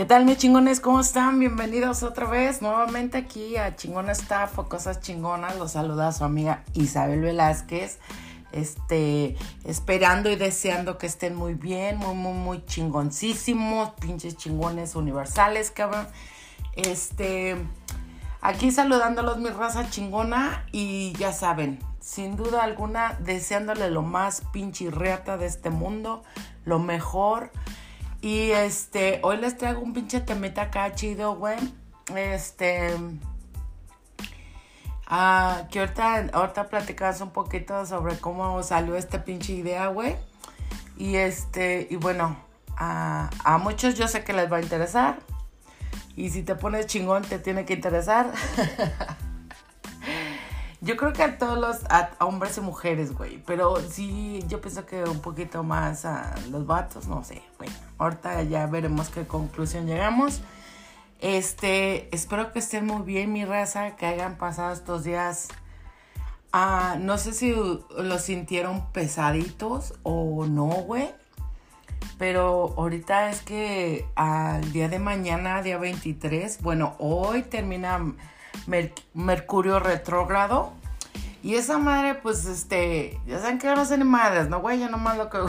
¿Qué tal mis chingones? ¿Cómo están? Bienvenidos otra vez nuevamente aquí a Chingona Staff o Cosas Chingonas. Los saluda su amiga Isabel Velázquez. Este, esperando y deseando que estén muy bien, muy, muy, muy chingoncísimos, pinches chingones universales, cabrón. Este, aquí saludándolos mi raza chingona y ya saben, sin duda alguna, deseándole lo más pinche reata de este mundo, lo mejor. Y este, hoy les traigo un pinche temita acá chido, güey. Este. Ah, que ahorita, ahorita platicamos un poquito sobre cómo salió esta pinche idea, güey. Y este, y bueno, a, a muchos yo sé que les va a interesar. Y si te pones chingón, te tiene que interesar. Yo creo que a todos los hombres y mujeres, güey. Pero sí, yo pienso que un poquito más a los vatos, no sé. Bueno, ahorita ya veremos qué conclusión llegamos. Este, espero que estén muy bien, mi raza, que hayan pasado estos días. Ah, no sé si los sintieron pesaditos o no, güey. Pero ahorita es que al día de mañana, día 23, bueno, hoy termina Mercurio retrógrado. Y esa madre, pues, este, ya saben que no ni madres, ¿no, güey? Ya nomás lo que...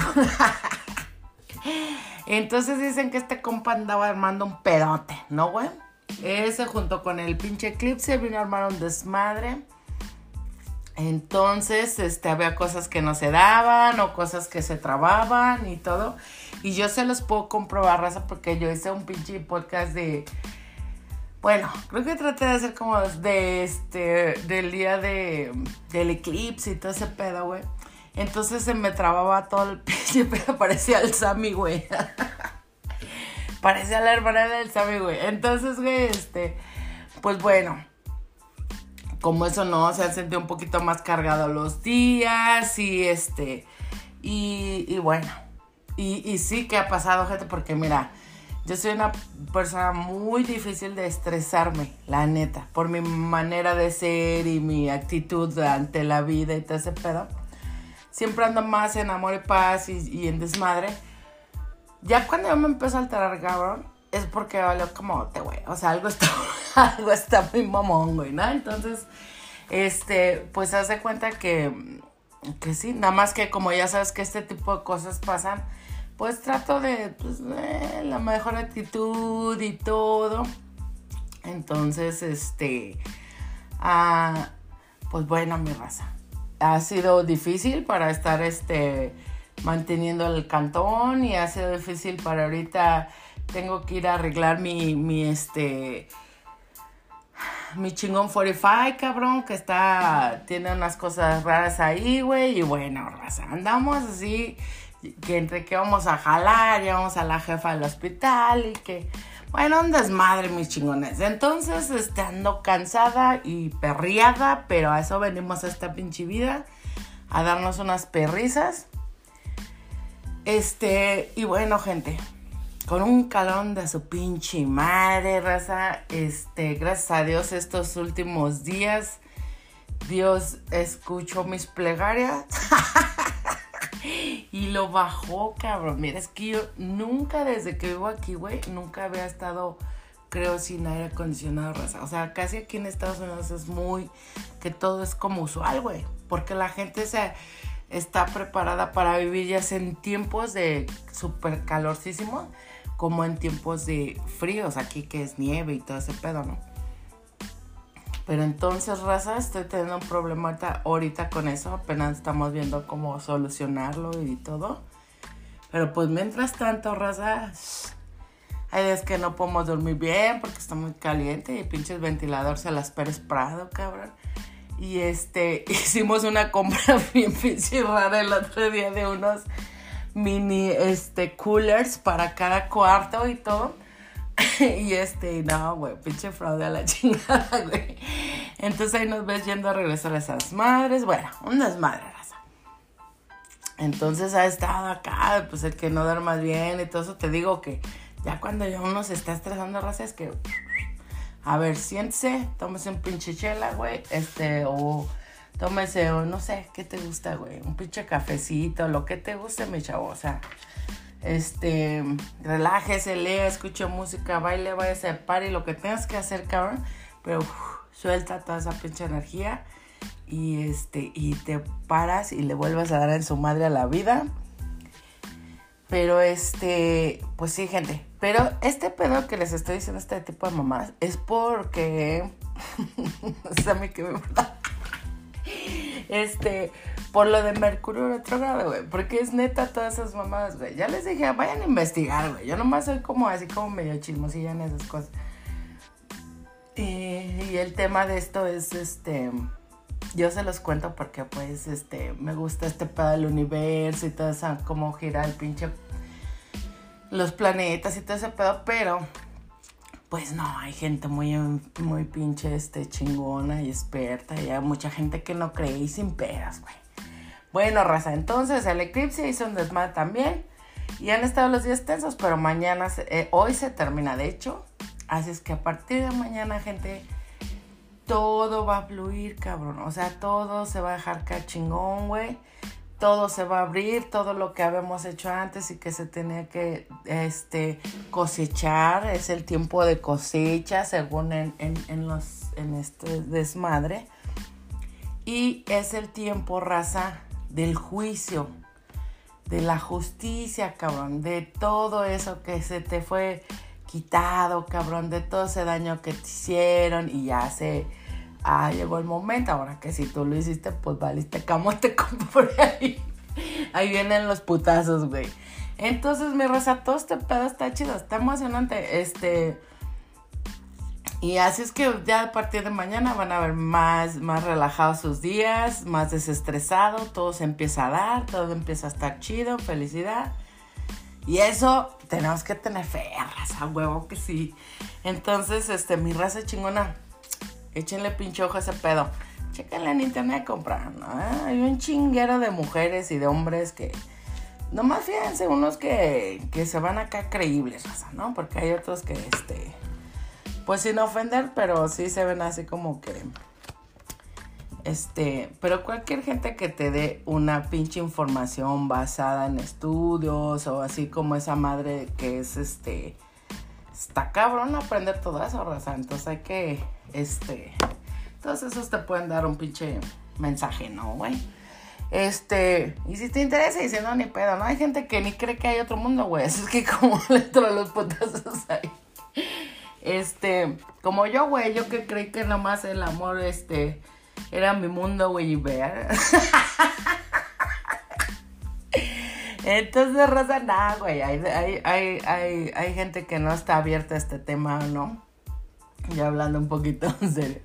Entonces dicen que este compa andaba armando un pedote, ¿no, güey? Ese junto con el pinche eclipse vino a armar un desmadre. Entonces, este, había cosas que no se daban o cosas que se trababan y todo. Y yo se los puedo comprobar, raza, porque yo hice un pinche podcast de bueno, creo que traté de hacer como de este, del día de, del eclipse y todo ese pedo, güey. Entonces se me trababa todo el pinche pero parecía el Sammy, güey. parecía la hermana del Sammy, güey. Entonces, güey, este, pues bueno, como eso no, se han sentido un poquito más cargados los días y este, y, y bueno, y, y sí que ha pasado, gente, porque mira, yo soy una persona muy difícil de estresarme, la neta, por mi manera de ser y mi actitud ante la vida y todo ese pedo. Siempre ando más en amor y paz y, en desmadre. Ya cuando yo me empiezo a alterar, cabrón, es porque valió como te güey. O sea, algo está, algo está muy mamón, güey, ¿no? Entonces, este, pues hace cuenta que, que sí, nada más que como ya sabes que este tipo de cosas pasan pues trato de pues, eh, la mejor actitud y todo. Entonces, este, ah, pues bueno, mi raza. Ha sido difícil para estar este, manteniendo el cantón y ha sido difícil para ahorita. Tengo que ir a arreglar mi, mi este, mi chingón 45, cabrón, que está, tiene unas cosas raras ahí, güey. Y bueno, raza, andamos así que entre que vamos a jalar, vamos a la jefa del hospital y que, bueno, un desmadre, mis chingones. Entonces, este, ando cansada y perriada, pero a eso venimos a esta pinche vida, a darnos unas perrizas. Este, y bueno, gente, con un calón de su pinche madre, raza, este, gracias a Dios estos últimos días, Dios escuchó mis plegarias. Y lo bajó, cabrón. Mira, es que yo nunca, desde que vivo aquí, güey, nunca había estado, creo, sin aire acondicionado, raza. O sea, casi aquí en Estados Unidos es muy, que todo es como usual, güey. Porque la gente se está preparada para vivir ya sea en tiempos de súper calorcísimo, como en tiempos de fríos, aquí que es nieve y todo ese pedo, ¿no? Pero entonces, raza, estoy teniendo un problema ahorita con eso. Apenas estamos viendo cómo solucionarlo y todo. Pero pues mientras tanto, raza, hay veces que no podemos dormir bien porque está muy caliente y pinches ventilador se las Pérez Prado, cabrón. Y este, hicimos una compra bien pinche rara el otro día de unos mini este, coolers para cada cuarto y todo. y este, no, güey, pinche fraude a la chingada, güey. Entonces ahí nos ves yendo a regresar a esas madres. Bueno, una desmadre, raza. Entonces ha estado acá, pues el que no duerma bien y todo eso. Te digo que ya cuando ya uno se está estresando, raza, es que. A ver, siéntese, tómese un pinche chela, güey. Este, o tómese, o no sé, ¿qué te gusta, güey? Un pinche cafecito, lo que te guste, mi chavo. O sea, Este, relájese, lea, escuche música, baile, vaya a par y lo que tengas que hacer, cabrón. Pero suelta toda esa pinche energía y este, y te paras y le vuelvas a dar en su madre a la vida. Pero este, pues sí, gente. Pero este pedo que les estoy diciendo este tipo de mamás es porque. que me Este, por lo de Mercurio retrógrado, güey. Porque es neta todas esas mamadas, güey. Ya les dije, vayan a investigar, güey. Yo nomás soy como así como medio chismosilla en esas cosas. Y, el tema de esto es este yo se los cuento porque pues este me gusta este pedo del universo y todo eso, cómo gira el pinche los planetas y todo ese pedo, pero pues no, hay gente muy, muy pinche este, chingona y experta y hay mucha gente que no cree y sin peras, güey. Bueno, raza, entonces el eclipse hizo un desmadre también y han estado los días tensos, pero mañana, eh, hoy se termina de hecho, así es que a partir de mañana, gente todo va a fluir, cabrón. O sea, todo se va a dejar caer chingón, güey. Todo se va a abrir, todo lo que habíamos hecho antes y que se tenía que este, cosechar. Es el tiempo de cosecha, según en, en, los, en este desmadre. Y es el tiempo, raza, del juicio, de la justicia, cabrón, de todo eso que se te fue quitado, cabrón, de todo ese daño que te hicieron y ya se ah, llegó el momento, ahora que si tú lo hiciste, pues valiste camote por ahí. Ahí vienen los putazos, güey. Entonces, mi rosa, todo este pedo está chido, está emocionante. Este. Y así es que ya a partir de mañana van a ver más, más relajados sus días, más desestresado, todo se empieza a dar, todo empieza a estar chido, felicidad. Y eso tenemos que tener fe, raza, huevo que sí. Entonces, este, mi raza chingona, échenle pinche ojo a ese pedo. Chéquenle en internet comprar, ¿no? Hay un chinguero de mujeres y de hombres que. Nomás fíjense unos que, que se van acá creíbles, ¿no? Porque hay otros que, este. Pues sin ofender, pero sí se ven así como que. Este, pero cualquier gente que te dé una pinche información basada en estudios o así como esa madre que es este está cabrón aprender todo eso, raza. Entonces hay que, este, todos esos te pueden dar un pinche mensaje, ¿no, güey? Este, y si te interesa, dice, no, ni pedo, ¿no? Hay gente que ni cree que hay otro mundo, güey. Es que como le entro los putazos ahí. Este, como yo, güey, yo que creí que nomás el amor, este, era mi mundo, güey, y ver. Entonces, Rosa, nada, güey. Hay, hay, hay, hay, gente que no está abierta a este tema, ¿no? Ya hablando un poquito en serio.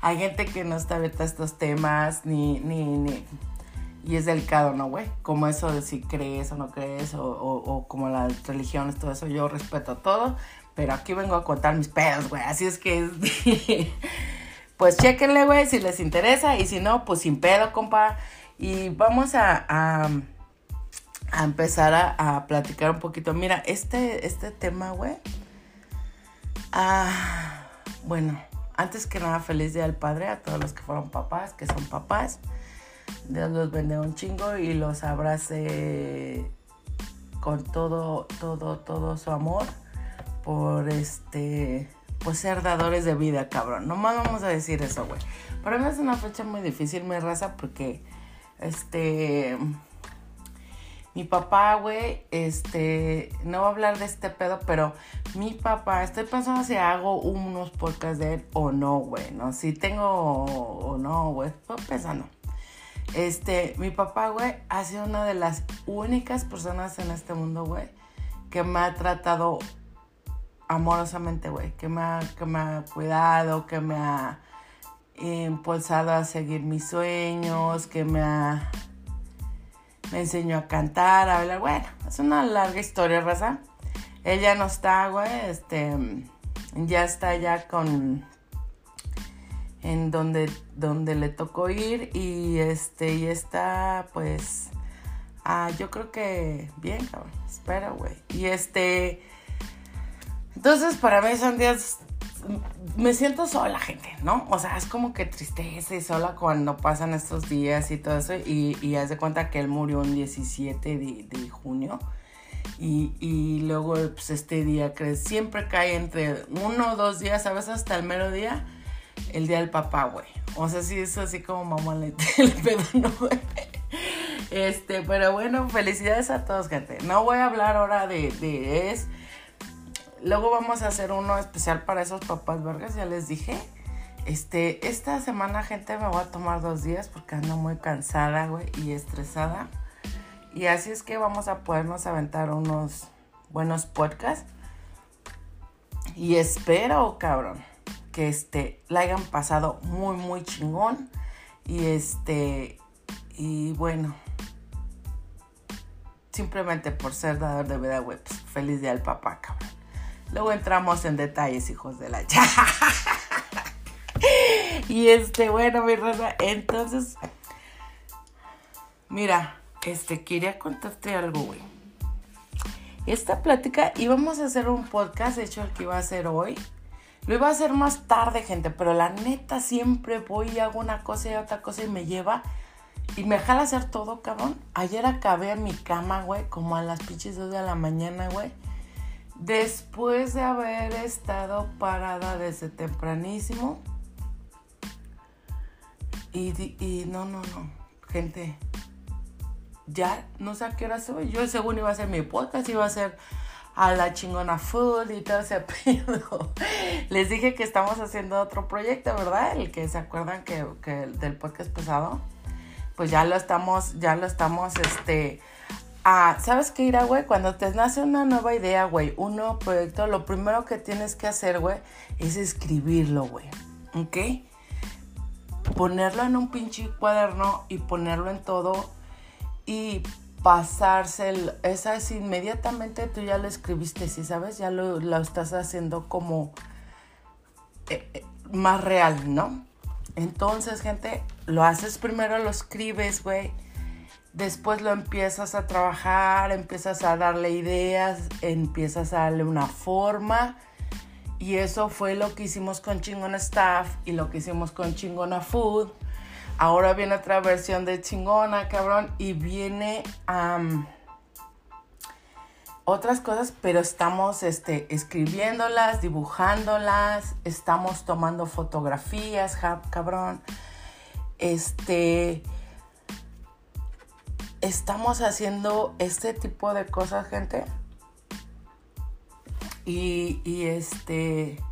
Hay gente que no está abierta a estos temas, ni, ni, ni. Y es delicado, ¿no, güey? Como eso de si crees o no crees, o, o, como las religiones, todo eso. Yo respeto todo, pero aquí vengo a contar mis pedos, güey. Así es que. pues chéquenle, güey, si les interesa. Y si no, pues sin pedo, compa. Y vamos a a empezar a, platicar un poquito. Mira, este, este tema, güey. Ah, bueno, antes que nada, feliz día del padre a todos los que fueron papás, que son papás. Dios los bendiga un chingo y los abrace con todo, todo, todo su amor por este, pues ser dadores de vida, cabrón. Nomás vamos a decir eso, güey. Para mí es una fecha muy difícil, mi raza, porque este mi papá, güey, este, no voy a hablar de este pedo, pero mi papá, estoy pensando si hago unos podcasts de él o no, güey, ¿no? Si tengo o no, güey, estoy pensando. Este, mi papá, güey, ha sido una de las únicas personas en este mundo, güey, que me ha tratado amorosamente, güey, que me ha, que me ha cuidado, que me ha impulsado a seguir mis sueños, que me ha me enseñó a cantar, a hablar. Bueno, es una larga historia, raza. Ella no está, güey, este, ya está ya con, en donde, donde le tocó ir y este, y está, pues, ah, yo creo que bien, cabrón, espera, güey. Y este, entonces para mí son días me siento sola, gente, ¿no? O sea, es como que tristeza y sola cuando pasan estos días y todo eso. Y, y haz de cuenta que él murió el 17 de, junio. Y, y luego, pues este día, que siempre cae entre uno o dos días, a veces hasta el mero día, el día del papá, güey. O sea, sí, es así como mamá le, pedo, ¿no? Este, pero bueno, felicidades a todos, gente. No voy a hablar ahora de, de es. Luego vamos a hacer uno especial para esos papás vergas, ya les dije. Este, esta semana, gente, me voy a tomar dos días porque ando muy cansada, güey, y estresada. Y así es que vamos a podernos aventar unos buenos podcasts. Y espero, cabrón, que este, la hayan pasado muy, muy chingón. Y este, y bueno, simplemente por ser dador de vida, güey, pues, feliz día al papá, cabrón. Luego entramos en detalles, hijos de la Y este, bueno, mi raza, entonces, mira, este, quería contarte algo, güey. Esta plática íbamos a hacer un podcast, de hecho, el que iba a hacer hoy. Lo iba a hacer más tarde, gente, pero la neta siempre voy y hago una cosa y otra cosa y me lleva y me jala hacer todo, cabrón. Ayer acabé en mi cama, güey, como a las pinches 2 de la mañana, güey. Después de haber estado parada desde tempranísimo. Y, no, no, no. Gente, ya no sé a qué hora soy. Yo según iba a ser mi podcast, iba a ser a la chingona food y todo ese pedo. Les dije que estamos haciendo otro proyecto, ¿verdad? El que se acuerdan que, que del podcast pasado pues ya lo estamos, ya lo estamos, este, ah, ¿sabes qué irá, güey? Cuando te nace una nueva idea, güey, un nuevo proyecto, lo primero que tienes que hacer, güey, es escribirlo, güey, ¿ok? Ponerlo en un pinche cuaderno y ponerlo en todo y pasarse, esa es inmediatamente tú ya lo escribiste, ¿sí sabes? Ya lo, estás haciendo como eh, eh, más real, ¿no? Entonces, gente, lo haces primero, lo escribes, güey. Después lo empiezas a trabajar, empiezas a darle ideas, empiezas a darle una forma. Y eso fue lo que hicimos con Chingona Staff y lo que hicimos con Chingona Food. Ahora viene otra versión de Chingona, cabrón. Y viene a otras cosas, pero estamos este, escribiéndolas, dibujándolas, estamos tomando fotografías, cabrón. Este, estamos haciendo este tipo de cosas, gente. Y, y este,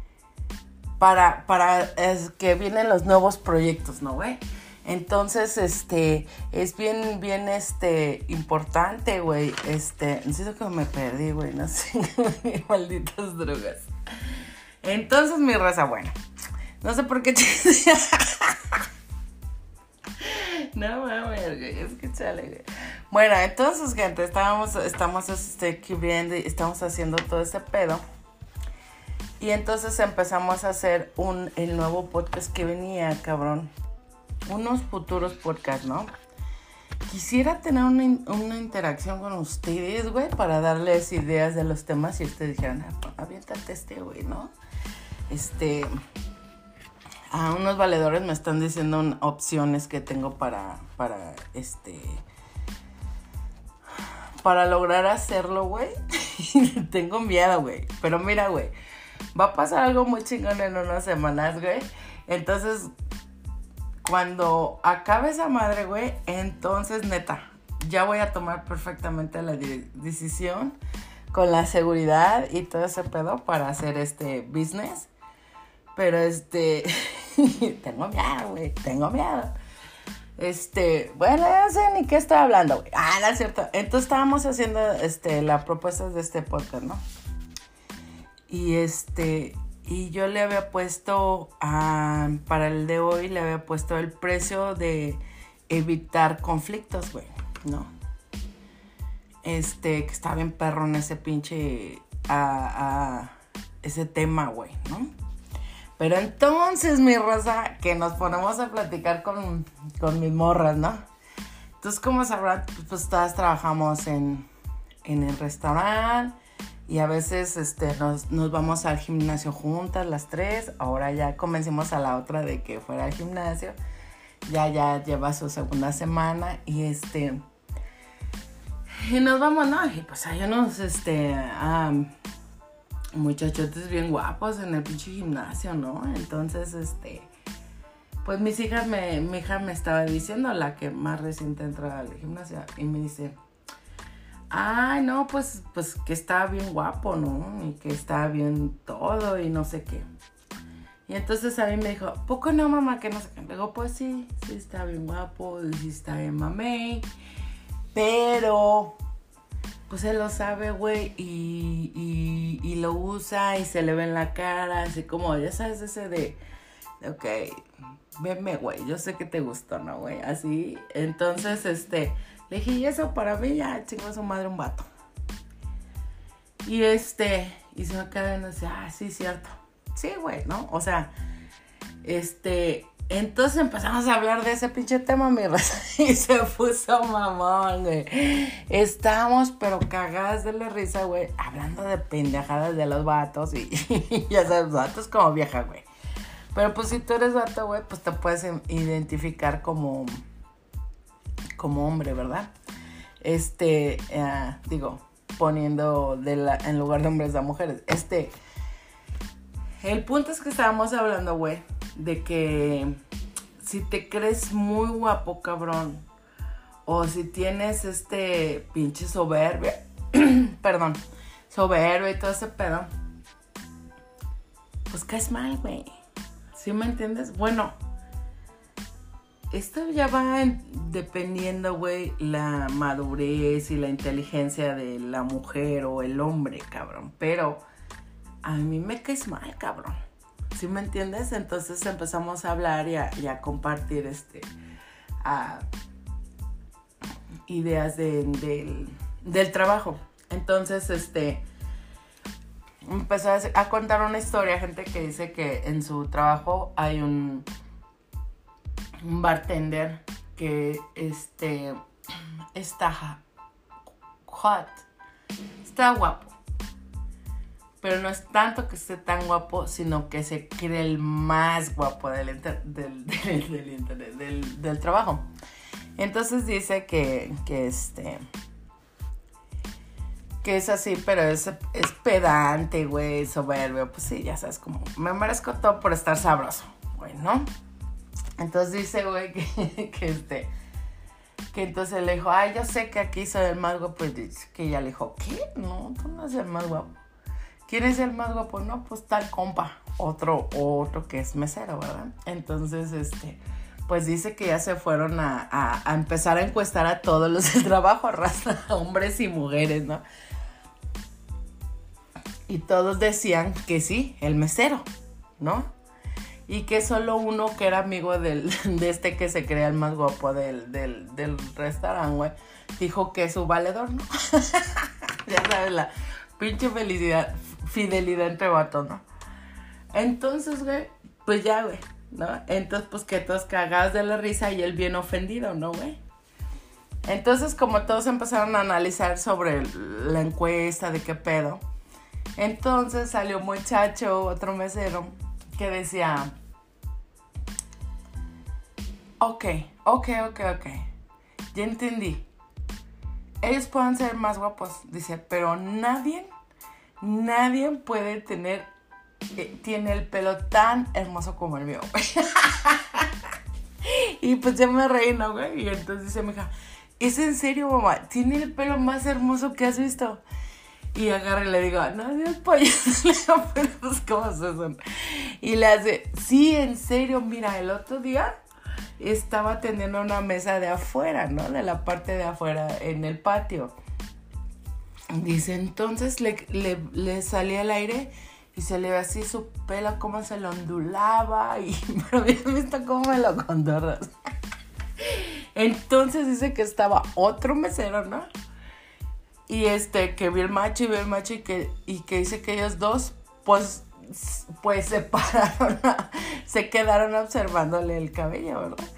para, para es que vienen los nuevos proyectos, ¿no, güey? Entonces, este, es bien, bien, este, importante, güey. Este, necesito que me perdí, güey, no sé, malditas drogas. Entonces, mi raza, bueno, no sé por qué. no mames, güey, es que chale, güey. Bueno, entonces, gente, estábamos, estamos, este, viendo y estamos haciendo todo ese pedo. Y entonces empezamos a hacer un, el nuevo podcast que venía, cabrón unos futuros podcasts, ¿no? Quisiera tener una, interacción con ustedes, güey, para darles ideas de los temas y ustedes dijeran, ah, aviéntate este, güey, ¿no? Este, a unos valedores me están diciendo opciones que tengo para, para, este, para lograr hacerlo, güey. tengo miedo, güey. Pero mira, güey, va a pasar algo muy chingón en unas semanas, güey. Entonces, cuando acabe esa madre, güey, entonces neta, ya voy a tomar perfectamente la decisión con la seguridad y todo ese pedo para hacer este business. Pero este, tengo miedo, güey, tengo miedo. Este, bueno, ya sé ni qué estoy hablando, güey. Ah, no es cierto. Entonces estábamos haciendo este, la propuesta de este podcast, ¿no? Y este, y yo le había puesto, para el de hoy, le había puesto el precio de evitar conflictos, güey, ¿no? Este, que estaba bien perro en ese pinche, a, ese tema, güey, ¿no? Pero entonces, mi raza, que nos ponemos a platicar con, con mis morras, ¿no? Entonces, como sabrán, pues todas trabajamos en, en el restaurante y a veces este, nos, vamos al gimnasio juntas las tres. Ahora ya convencimos a la otra de que fuera al gimnasio. Ya, ya lleva su segunda semana y este... Y nos vamos, ¿no? Y pues hay unos, este, muchachotes bien guapos en el pinche gimnasio, ¿no? Entonces, este, pues mis hijas me, mi hija me estaba diciendo, la que más reciente entró al gimnasio, y me dice, ay, no, pues, pues que está bien guapo, ¿no? Y que está bien todo y no sé qué. Y entonces a mí me dijo, ¿poco no, mamá? Que no sé qué. Le digo, pues sí, sí está bien guapo, sí está bien mamey. Pero, pues él lo sabe, güey, y, y, lo usa y se le ve en la cara, así como, ya sabes, ese de, ok, venme, güey, yo sé que te gustó, ¿no, güey? Así, entonces, este, le dije, y eso para mí ya chingó su madre un vato. Y este, y se me queda viendo así, ah, sí, cierto. Sí, güey, ¿no? O sea, este, entonces empezamos a hablar de ese pinche tema, mi raza. Y se puso mamón, güey. Estábamos, pero cagadas de la risa, güey. Hablando de pendejadas de los vatos. Y, ya sabes, vatos como vieja, güey. Pero pues si tú eres vato, güey, pues te puedes identificar como. como hombre, ¿verdad? Este, eh, digo, poniendo en lugar de hombres a mujeres. Este. El punto es que estábamos hablando, güey, de que si te crees muy guapo, cabrón, o si tienes este pinche soberbia, perdón, soberbia y todo ese pedo, pues caes mal, güey. ¿Sí me entiendes? Bueno, esto ya va dependiendo, güey, la madurez y la inteligencia de la mujer o el hombre, cabrón. Pero a mí me caes mal, cabrón. ¿Sí me entiendes? Entonces empezamos a hablar y a, compartir este, ideas del, trabajo. Entonces, este, empezó a, contar una historia, gente que dice que en su trabajo hay un, un bartender que, este, está hot, está guapo pero no es tanto que esté tan guapo, sino que se cree el más guapo del, del, del, trabajo. Entonces dice que, que este que es así, pero es, es pedante, güey, soberbio. Pues sí, ya sabes, como me merezco todo por estar sabroso, güey, ¿no? Entonces dice, güey, que, que este, que entonces le dijo, ay, yo sé que aquí soy el más guapo. Y que ella le dijo, ¿qué? No, tú no eres el más guapo. ¿Quién es el más guapo? No, pues tal compa, otro, otro que es mesero, ¿verdad? Entonces, este, pues dice que ya se fueron a, empezar a encuestar a todos los de trabajo, raza, hombres y mujeres, ¿no? Y todos decían que sí, el mesero, ¿no? Y que solo uno que era amigo del, de este que se crea el más guapo del, del, del restaurante, güey, dijo que es su valedor, ¿no? ya sabes, la pinche felicidad, fidelidad entre vatos, ¿no? Entonces, güey, pues ya, güey, ¿no? Entonces, pues que todos cagados de la risa y él bien ofendido, ¿no, güey? Entonces, como todos empezaron a analizar sobre la encuesta de qué pedo, entonces salió un muchacho, otro mesero, que decía, ok, ok, ok, ok, ya entendí. Ellos pueden ser más guapos, dice, pero nadie nadie puede tener, eh, tiene el pelo tan hermoso como el mío, y pues ya me reí, ¿no, güey? Y entonces dice mi hija, ¿es en serio, mamá? ¿Tiene el pelo más hermoso que has visto? Y agarre y le digo, no, Dios, pero pues, ¿cómo se son? Y le hace, sí, en serio, mira, el otro día estaba teniendo una mesa de afuera, ¿no? De la parte de afuera, en el patio. Dice, entonces le, salía el aire y se le ve así su pelo, cómo se lo ondulaba. Y, pero habías visto cómo me lo condorras. Entonces dice que estaba otro mesero, ¿no? Y este, que vi el macho y vi el macho y que, y que dice que ellos dos, pues, pues se pararon, se quedaron observándole el cabello, ¿verdad?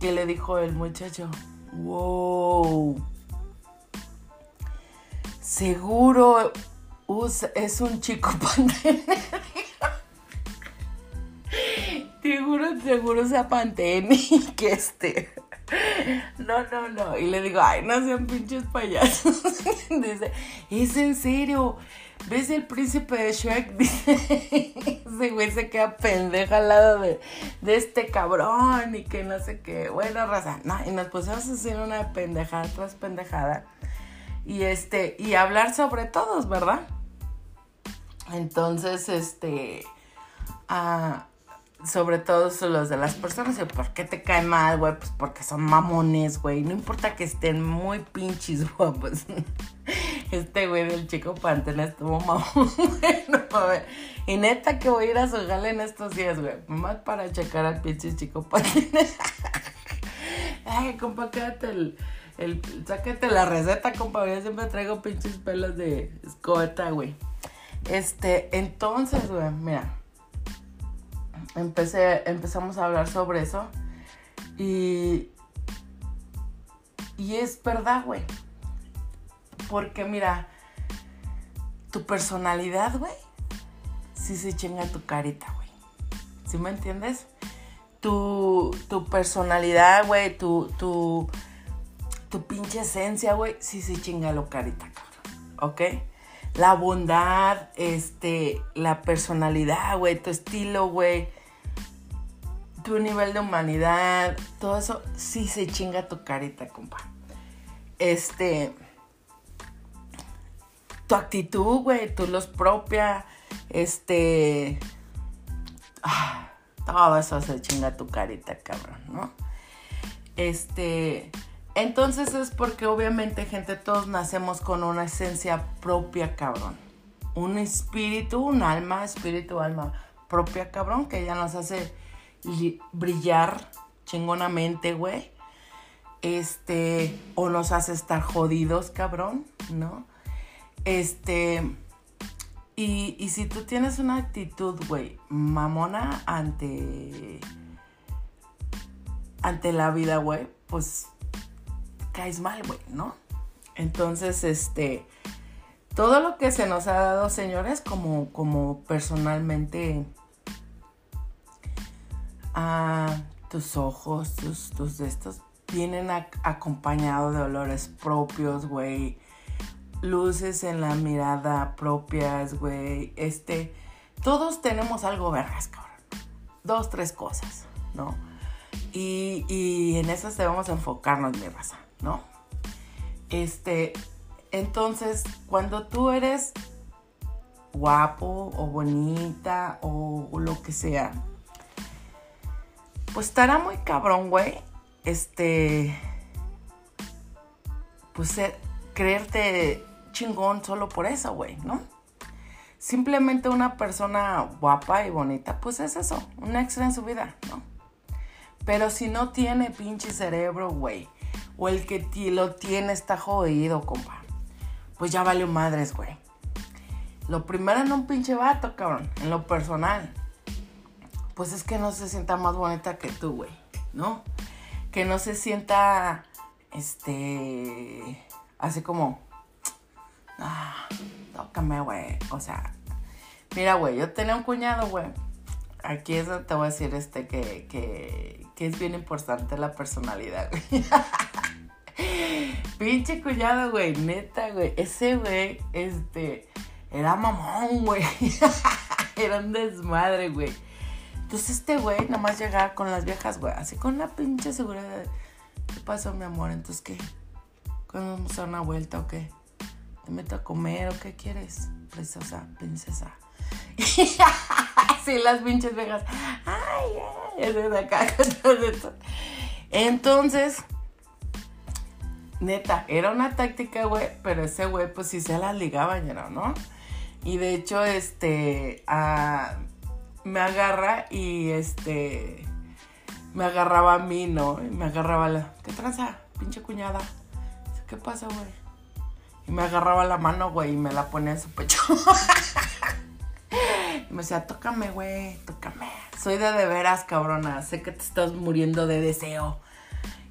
Que le dijo el muchacho, wow Seguro es un chico pantene. seguro, seguro sea pantene que este. No, no, no. Y le digo, ay, no sean pinches payasos. Dice, es en serio. ¿Ves el príncipe de Shrek? Dice, ese güey se queda pendeja al lado de, de, este cabrón y que no sé qué. Bueno, raza. No, y nos pusimos a hacer una pendejada tras pendejada. Y este, y hablar sobre todos, ¿verdad? Entonces, este, ah, sobre todo los de las personas, ¿por qué te cae mal, güey? Pues porque son mamones, güey. No importa que estén muy pinches guapos. Este güey del chico Pantene estuvo mamón. Y neta que voy a ir a su gala en estos días, güey. Más para checar al pinche chico Pantene. Ay, compa, quédate el, el... Sácate la receta, compa. Yo siempre traigo pinches pelos de escota, güey. Este, entonces, güey, mira empecé, empezamos a hablar sobre eso. Y, y es verdad, güey. Porque mira, tu personalidad, güey, sí se chinga tu carita, güey. ¿Sí me entiendes? Tu, tu personalidad, güey, tu, tu, tu pinche esencia, güey, sí se chinga lo carita, cabrón. ¿Ok? La bondad, este, la personalidad, güey, tu estilo, güey tu nivel de humanidad, todo eso sí se chinga tu carita, compa. Este, tu actitud, güey, tu luz propia, este, ah, todo eso se chinga tu carita, cabrón, ¿no? Este, entonces es porque obviamente, gente, todos nacemos con una esencia propia, cabrón. Un espíritu, un alma, espíritu, alma propia, cabrón, que ya nos hace brillar chingonamente, güey. Este, o nos hace estar jodidos, cabrón, ¿no? Este, y, y si tú tienes una actitud, güey, mamona ante, ante la vida, güey, pues caes mal, güey, ¿no? Entonces, este, todo lo que se nos ha dado, señores, como, como personalmente tus ojos, tus, tus de estos, vienen acompañados de olores propios, güey. Luces en la mirada propias, güey. Este, todos tenemos algo vergas, cabrón. Dos, tres cosas, ¿no? Y, y en esas debemos enfocarnos, mi raza, ¿no? Este, entonces, cuando tú eres guapo o bonita o lo que sea, pues estará muy cabrón, güey. Este. Pues eh, creerte chingón solo por eso, güey, ¿no? Simplemente una persona guapa y bonita, pues es eso, un extra en su vida, ¿no? Pero si no tiene pinche cerebro, güey, o el que lo tiene está jodido, compa, pues ya vale madres, güey. Lo primero en un pinche vato, cabrón, en lo personal pues es que no se sienta más bonita que tú, güey, ¿no? Que no se sienta, este, así como, ah, tócame, güey. O sea, mira, güey, yo tenía un cuñado, güey. Aquí es donde te voy a decir, este, que, que, que es bien importante la personalidad, güey. Pinche cuñado, güey, neta, güey. Ese güey, este, era mamón, güey. era un desmadre, güey. Entonces este güey nada más llegaba con las viejas, güey, así con una pinche seguridad ¿qué pasó, mi amor? Entonces, ¿qué? ¿Cuándo vamos a dar una vuelta o qué? ¿Te meto a comer o qué quieres? Princesa, princesa. así las pinches viejas, ay, ay, acá Entonces, neta, era una táctica, güey, pero ese güey, pues sí se las ligaba, ¿no? Y de hecho, este, a me agarra y este me agarraba a mí, ¿no? Y me agarraba la, ¿qué tranza? Pinche cuñada. ¿Qué pasa, güey? Y me agarraba la mano, güey, y me la ponía en su pecho. y me decía, tócame, güey, tócame. Soy de de veras, cabrona. Sé que te estás muriendo de deseo.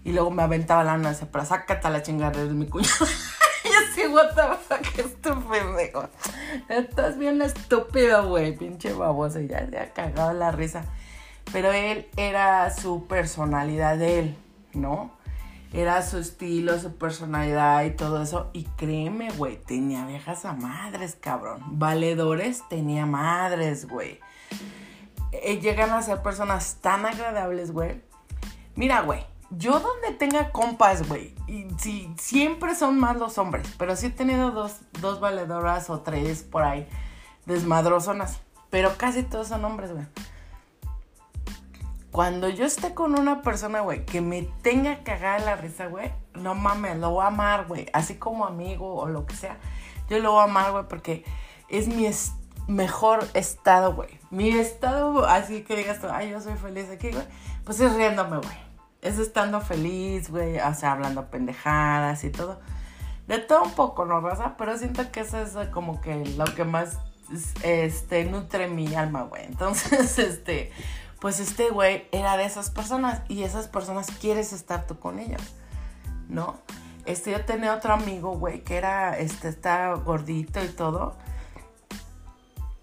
Y luego me aventaba la y decía, pero sácate la chingada de mi cuñada. y what the fuck, estúpido. Estás bien estúpido, güey, pinche baboso. Ya se ha cagado la risa. Pero él era su personalidad de él, ¿no? era su estilo, su personalidad y todo eso. Y créeme, güey, tenía viejas a madres, cabrón. Valedores tenía madres, güey. Eh, llegan a ser personas tan agradables, güey. Mira, güey, yo donde tenga compas, güey, y si siempre son más los hombres, pero sí he tenido dos, dos valedoras o tres por ahí, desmadrosonas, pero casi todos son hombres, güey. Cuando yo esté con una persona, güey, que me tenga cagar la risa, güey, no mames, lo voy a amar, güey, así como amigo o lo que sea, yo lo voy a amar, güey, porque es mi mejor estado, güey. Mi estado, así que digas tú, ay, yo soy feliz aquí, güey, pues es riéndome, güey es estando feliz, güey, o sea, hablando pendejadas y todo. De todo un poco, ¿no, Rosa? Pero siento que eso es como que lo que más, este, nutre mi alma, güey. Entonces, este, pues este güey era de esas personas y esas personas quieres estar tú con ellas, ¿no? Este, yo tenía otro amigo, güey, que era, este, está gordito y todo.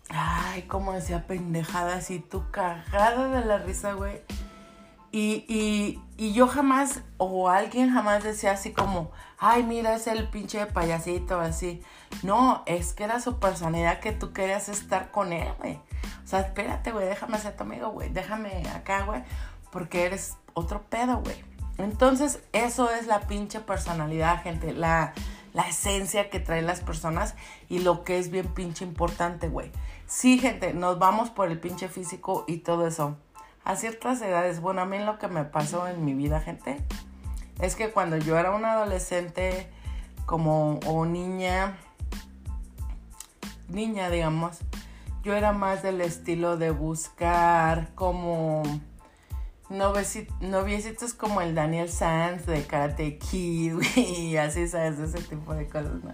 Ay, como decía pendejadas y tú cagada de la risa, güey. Y, yo jamás, o alguien jamás decía así como, ay, mira, es el pinche payasito, así. No, es que era su personalidad que tú querías estar con él, güey. O sea, espérate, güey, déjame ser tu amigo, güey. Déjame acá, güey, porque eres otro pedo, güey. Entonces, eso es la pinche personalidad, gente. La, la esencia que traen las personas y lo que es bien pinche importante, güey. Sí, gente, nos vamos por el pinche físico y todo eso a ciertas edades, bueno, a mí lo que me pasó en mi vida, gente, es que cuando yo era una adolescente como o niña, niña, digamos, yo era más del estilo de buscar como noviecitos como el Daniel Sanz de Karate Kid, y así, ¿sabes? Ese tipo de cosas, ¿no?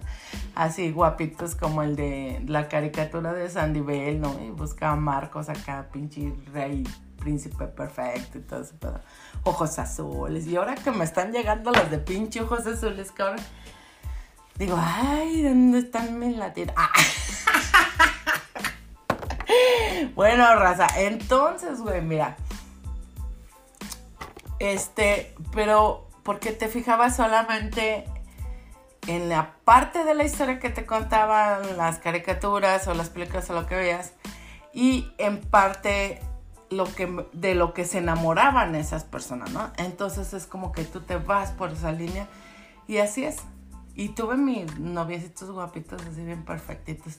Así guapitos como el de la caricatura de Sandy Bell, ¿no? Y buscaba Marcos acá, pinche rey príncipe perfecto y todo eso, pero ojos azules. Y ahora que me están llegando los de pinche ojos azules, cabrón, digo, ay, ¿dónde están mis latinos? Ah. bueno, raza, entonces, güey, mira. Este, pero, porque te fijabas solamente en la parte de la historia que te contaban las caricaturas o las películas o lo que veas, y en parte lo que, de lo que se enamoraban esas personas, ¿no? Entonces es como que tú te vas por esa línea y así es. Y tuve mis noviecitos guapitos así bien perfectitos.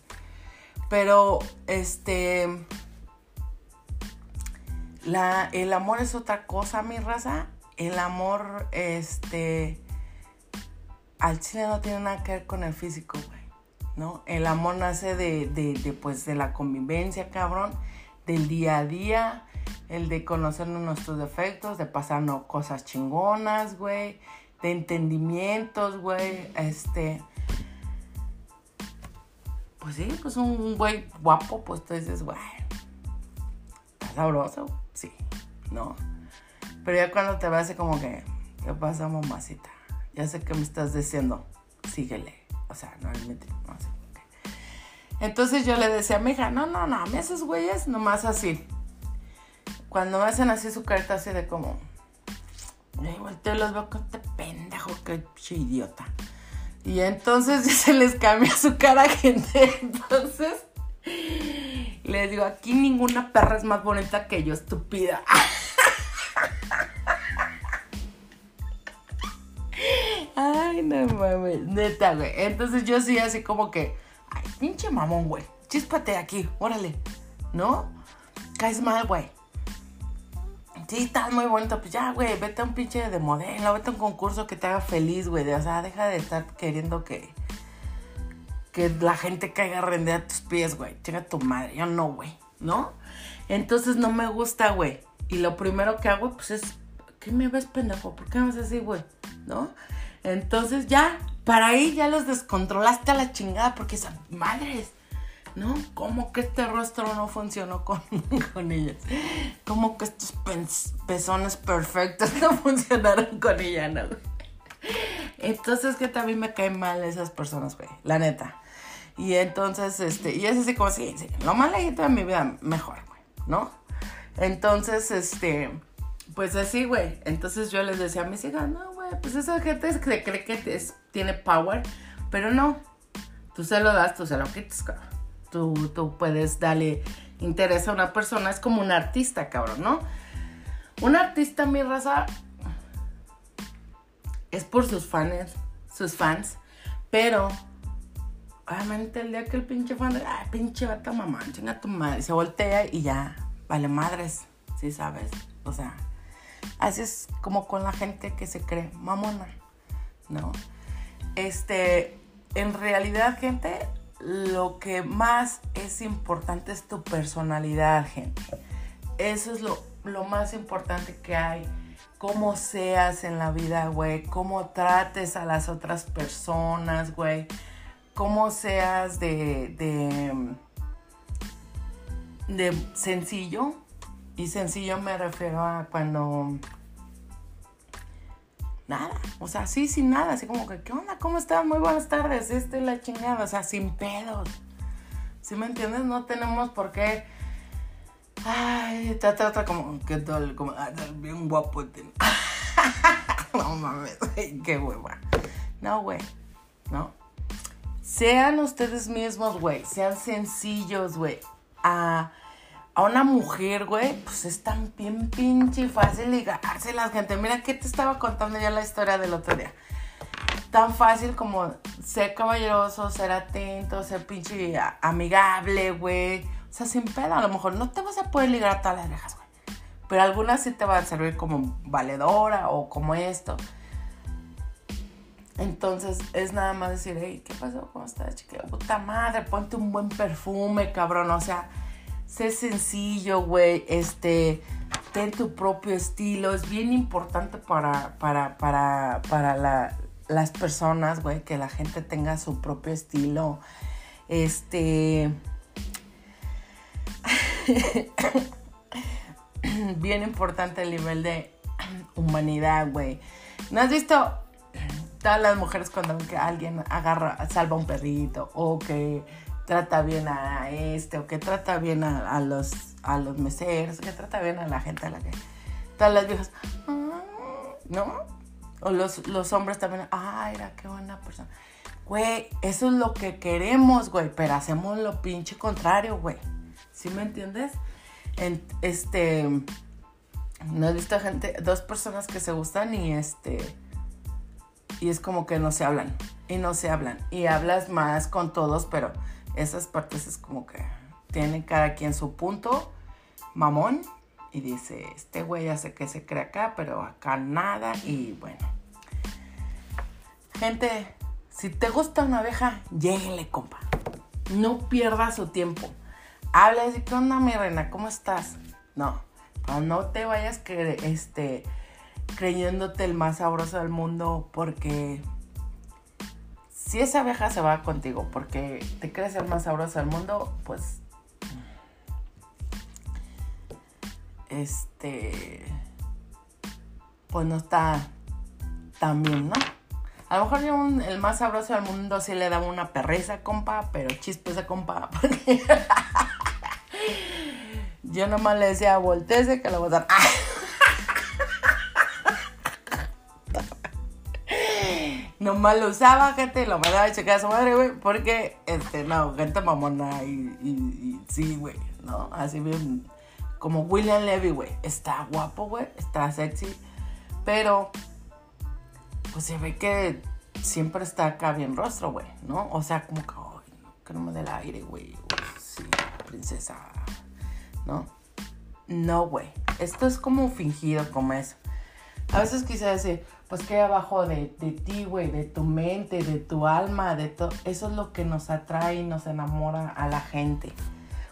Pero, este, la, el amor es otra cosa, mi raza. El amor, este, al chile no tiene nada que ver con el físico, güey, ¿no? El amor nace de, de, de, pues, de la convivencia, cabrón del día a día, el de conocernos nuestros defectos, de pasarnos cosas chingonas, güey, de entendimientos, güey, este... Pues sí, pues un güey guapo, pues tú dices, güey, sabroso, sí, ¿no? Pero ya cuando te ves así como que, ¿qué pasa, mamacita? Ya sé que me estás diciendo, síguele. O sea, no, no. Entonces yo le decía a mi hija, no, no, no, mí esos güeyes nomás así. Cuando me hacen así su carita así de como... Y volteo los veo con pendejo, qué idiota. Y entonces se les cambia su cara, gente. Entonces les digo, aquí ninguna perra es más bonita que yo, estúpida. Ay, no mames, neta, güey. Entonces yo sí así como que Ay, pinche mamón, güey. Chíspate aquí, órale. ¿No? Caes mal, güey. Sí, estás muy bonito. Pues ya, güey, vete a un pinche de modelo, vete a un concurso que te haga feliz, güey. O sea, deja de estar queriendo que. Que la gente caiga a a tus pies, güey. Chinga tu madre. Yo no, güey. ¿No? Entonces no me gusta, güey. Y lo primero que hago, pues es. ¿Qué me ves, pendejo? ¿Por qué me ves así, güey? ¿No? Entonces ya, para ahí ya los descontrolaste a la chingada porque son madres. ¿No? ¿Cómo que este rostro no funcionó con, con ellas? ¿Cómo que estos pezones perfectos no funcionaron con ella, no? Entonces que también me caen mal esas personas, güey. La neta. Y entonces, este, y es así como, sí, sí, lo más de mi vida, mejor, güey, ¿no? Entonces, este, pues así, güey. Entonces yo les decía a mis hijas, no, güey pues esa gente que cree que tiene power, pero no. Tú se lo das, tú se lo quitas, cabrón. Tú, tú puedes darle interés a una persona, es como un artista, cabrón, ¿no? Un artista, mi raza, es por sus fans, sus fans, pero obviamente el día que el pinche fan de, ay, pinche vato mamá, chinga tu madre, se voltea y ya, vale madres, ¿sí sabes? O sea, así es como con la gente que se cree mamona, ¿no? Este, en realidad, gente, lo que más es importante es tu personalidad, gente. Eso es lo, lo más importante que hay cómo seas en la vida, güey, cómo trates a las otras personas, güey, cómo seas de, de, de sencillo. Y sencillo me refiero a cuando nada, o sea, sí, sin nada, así como que, ¿qué onda? ¿Cómo estás? Muy buenas tardes, este es la chingada, o sea, sin pedos. ¿Sí me entiendes? No tenemos por qué Ay, te trata como que todo, como, ah, bien guapo. no mames, qué hueva. No, güey, no. Sean ustedes mismos, güey. Sean sencillos, güey. A, a una mujer, güey, pues es tan bien pinche fácil ligarse la gente. Mira que te estaba contando ya la historia del otro día. Tan fácil como ser caballeroso, ser atento, ser pinche amigable, güey o sea, sin pedo, a lo mejor no te vas a poder ligar a todas las viejas, güey. Pero algunas sí te van a servir como valedora o como esto. Entonces es nada más decir, hey, ¿qué pasó? ¿Cómo estás, chiquilla? Puta madre, ponte un buen perfume, cabrón. O sea, sé sencillo, güey. Este, ten tu propio estilo. Es bien importante para, para, para, para las personas, güey, que la gente tenga su propio estilo. Este bien importante el nivel de humanidad, güey. ¿No has visto todas las mujeres cuando ven que alguien agarra, salva un perrito o que trata bien a este o que trata bien a, los, a los meseros, que trata bien a la gente a la que... Todas las viejas, ah", ¿no? O los, los hombres también, ay, era qué buena persona. Güey, eso es lo que queremos, güey, pero hacemos lo pinche contrario, güey. ¿Sí me entiendes? este, no he visto gente, dos personas que se gustan y este, y es como que no se hablan, y no se hablan, y hablas más con todos, pero esas partes es como que tiene cada quien su punto, mamón, y dice, este güey ya sé que se cree acá, pero acá nada, y bueno. Gente, si te gusta una abeja, lléguenle, compa. No pierda su tiempo habla y ¿qué onda, mi reina? ¿Cómo estás? No, no te vayas que, este, creyéndote el más sabroso del mundo porque si esa abeja se va contigo porque te crees el más sabroso del mundo, pues este pues no está tan bien, ¿no? A lo mejor yo el más sabroso del mundo sí le daba una perreza, compa, pero chispeza, compa, porque yo nomás le decía, volteese que lo voy a dar. nomás lo usaba, gente, lo mandaba a checar a su madre, güey, porque, este, no, gente mamona y, y, sí, güey, ¿no? Así bien, como William Levy, güey, está guapo, güey, está sexy, pero, pues se ve que siempre está acá bien rostro, güey, ¿no? O sea, como que, ay, que no me dé el aire, güey, sí, princesa, ¿no? No, güey. Esto es como fingido, como eso. A veces quise decir, pues que hay abajo de, de ti, güey, de tu mente, de tu alma, de todo. Eso es lo que nos atrae y nos enamora a la gente.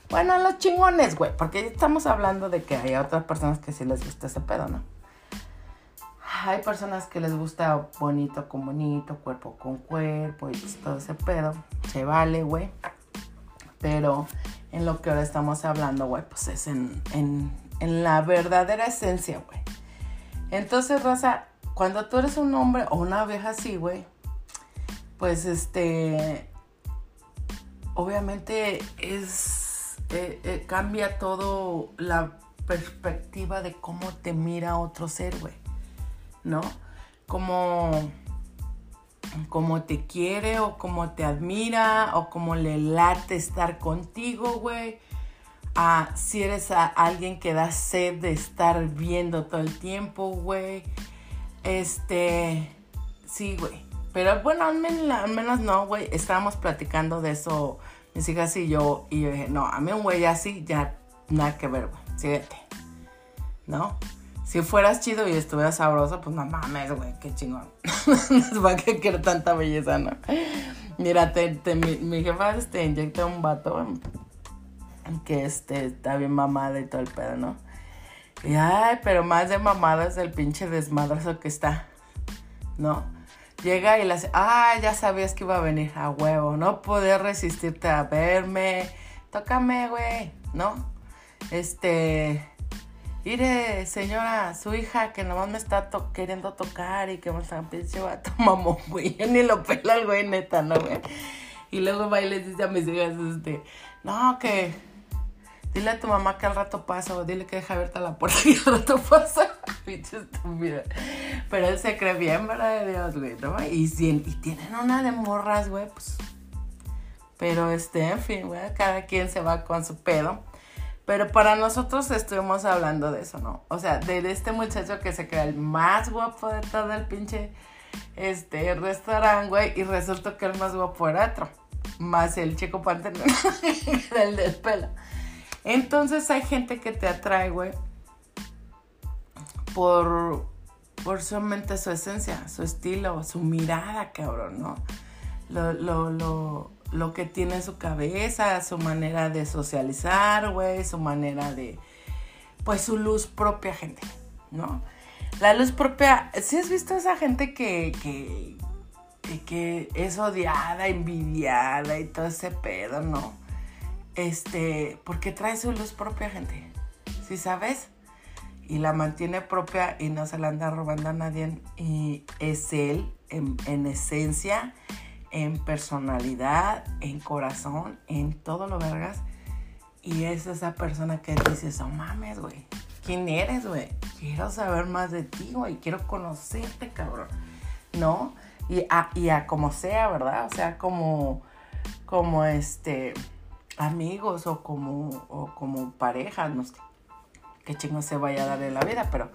Bueno, a los chingones, güey, porque estamos hablando de que hay otras personas que sí les gusta ese pedo, ¿no? Hay personas que les gusta bonito con bonito, cuerpo con cuerpo y todo ese pedo. Se vale, güey. Pero en lo que ahora estamos hablando, güey, pues es en, la verdadera esencia, güey. Entonces, Rosa, cuando tú eres un hombre o una vieja así, güey, pues este, obviamente es, eh, eh, cambia todo la perspectiva de cómo te mira otro ser, güey, ¿no? cómo, cómo te quiere o cómo te admira o cómo le late estar contigo, güey. A si eres a alguien que da sed de estar viendo todo el tiempo, güey. Este, sí, güey. Pero bueno, al menos, al menos no, güey. Estábamos platicando de eso, mis hijas y yo. Y yo dije, no, a mí un güey así ya nada que ver, güey. Síguete. ¿No? Si fueras chido y estuvieras sabroso, pues no mames, güey, qué chingón. no va a querer tanta belleza, ¿no? Mira, mi, jefa este, inyecta un vato que este, está bien mamada y todo el pedo, ¿no? Y ay, pero más de mamada es el pinche desmadrazo que está, ¿no? Llega y hace, ah, ya sabías que iba a venir a huevo, no poder resistirte a verme, tócame, güey, ¿no? Este, Mire, señora, su hija que nomás me está queriendo tocar y que me está pinche vato mamón, güey. Ni lo pela el güey, neta, ¿no, güey? Y luego va y les dice a mis hijas, este, no, que dile a tu mamá que al rato pasa, o dile que deja abierta la puerta y al rato pasa. Pero él se cree bien, ¿verdad? De Dios, güey, ¿no? Y, y tienen una de morras, güey, pues. Pero este, en fin, güey, cada quien se va con su pedo. Pero para nosotros estuvimos hablando de eso, ¿no? O sea, de, este muchacho que se queda el más guapo de todo el pinche este, restaurante, güey, y resultó que el más guapo era otro. Más el chico pantene el del pelo. Entonces hay gente que te atrae, güey, por, por solamente su esencia, su estilo, su mirada, cabrón, ¿no? Lo, lo, lo, lo que tiene en su cabeza, su manera de socializar, güey, su manera de, pues su luz propia, gente, ¿no? La luz propia, ¿sí has visto a esa gente que, que, que, es odiada, envidiada y todo ese pedo, ¿no? Este, porque trae su luz propia, gente, ¿sí sabes? Y la mantiene propia y no se la anda robando a nadie y es él en, en esencia en personalidad, en corazón, en todo lo vergas. Y es esa persona que dices, oh mames, güey. ¿Quién eres, güey? Quiero saber más de ti, güey. Quiero conocerte, cabrón. ¿No? Y a, y a como sea, ¿verdad? O sea, como, como este, amigos o como, o como pareja, no sé qué chingo se vaya a dar en la vida, pero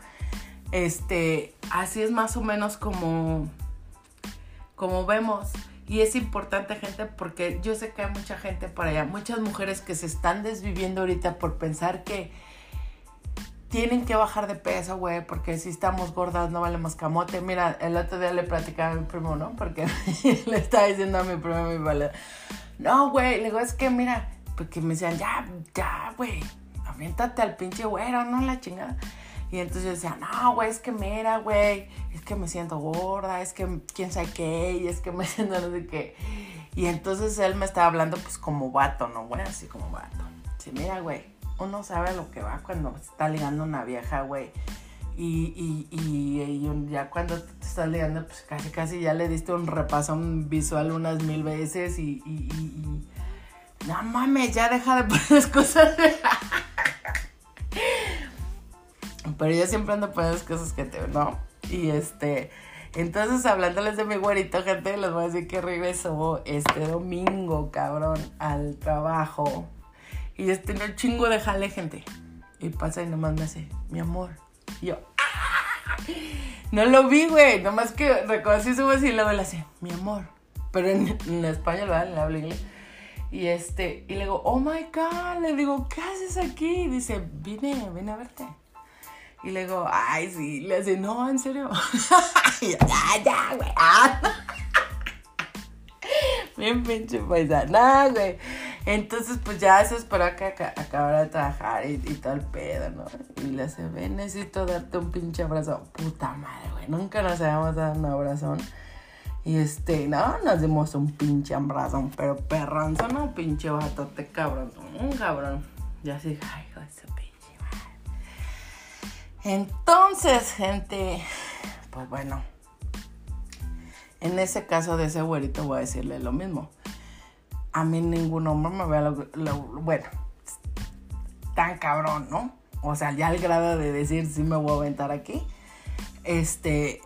este, así es más o menos como, como vemos. Y es importante, gente, porque yo sé que hay mucha gente por allá, muchas mujeres que se están desviviendo ahorita por pensar que tienen que bajar de peso, güey, porque si estamos gordas no valemos camote. Mira, el otro día le platicaba a mi primo, ¿no? Porque le estaba diciendo a mi primo, mi vale. No, güey, le digo, es que mira, porque me decían, ya, ya, güey, aviéntate al pinche güero, no la chingada. Y entonces yo decía, no, güey, es que mira, güey, es que me siento gorda, es que quién sabe qué, y es que me siento no sé qué. Y entonces él me estaba hablando pues como vato, ¿no, güey? Así como vato. Sí, mira, güey, uno sabe lo que va cuando está ligando una vieja, güey. Y, y, y, ya cuando te estás ligando, pues casi casi ya le diste un repasón visual unas mil veces y no mames, ya deja de poner las cosas. Pero yo siempre ando poniendo las cosas que te, ¿no? Y este, entonces hablándoles de mi güerito, gente, les voy a decir que regresó este domingo, cabrón, al trabajo. Y este un chingo de jale, gente. Y pasa y nomás me hace, mi amor. Y yo, ¡ah! No lo vi, güey. Nomás que reconocí su voz y luego le hace, mi amor. Pero en, español, ¿verdad? Le hablo inglés. Y este, y le digo, oh my god. Le digo, ¿qué haces aquí? Y dice, vine, vine a verte. Y le digo, ay, sí. Le hace, no, en serio. ya, ya, güey. Bien pinche paisana, güey. Entonces, pues ya se esperó que acabara de trabajar y, y, todo el pedo, ¿no? Y le hace, ven, necesito darte un pinche abrazo. Puta madre, güey. Nunca nos habíamos dado un abrazón. Y este, no, nos dimos un pinche abrazo, pero perrón, no, pinche batote, cabrón. Un cabrón. Y así, ay, güey, entonces, gente, pues bueno, en ese caso de ese güerito voy a decirle lo mismo. A mí ningún hombre me vea lo, bueno, tan cabrón, ¿no? O sea, ya al grado de decir sí me voy a aventar aquí. Este,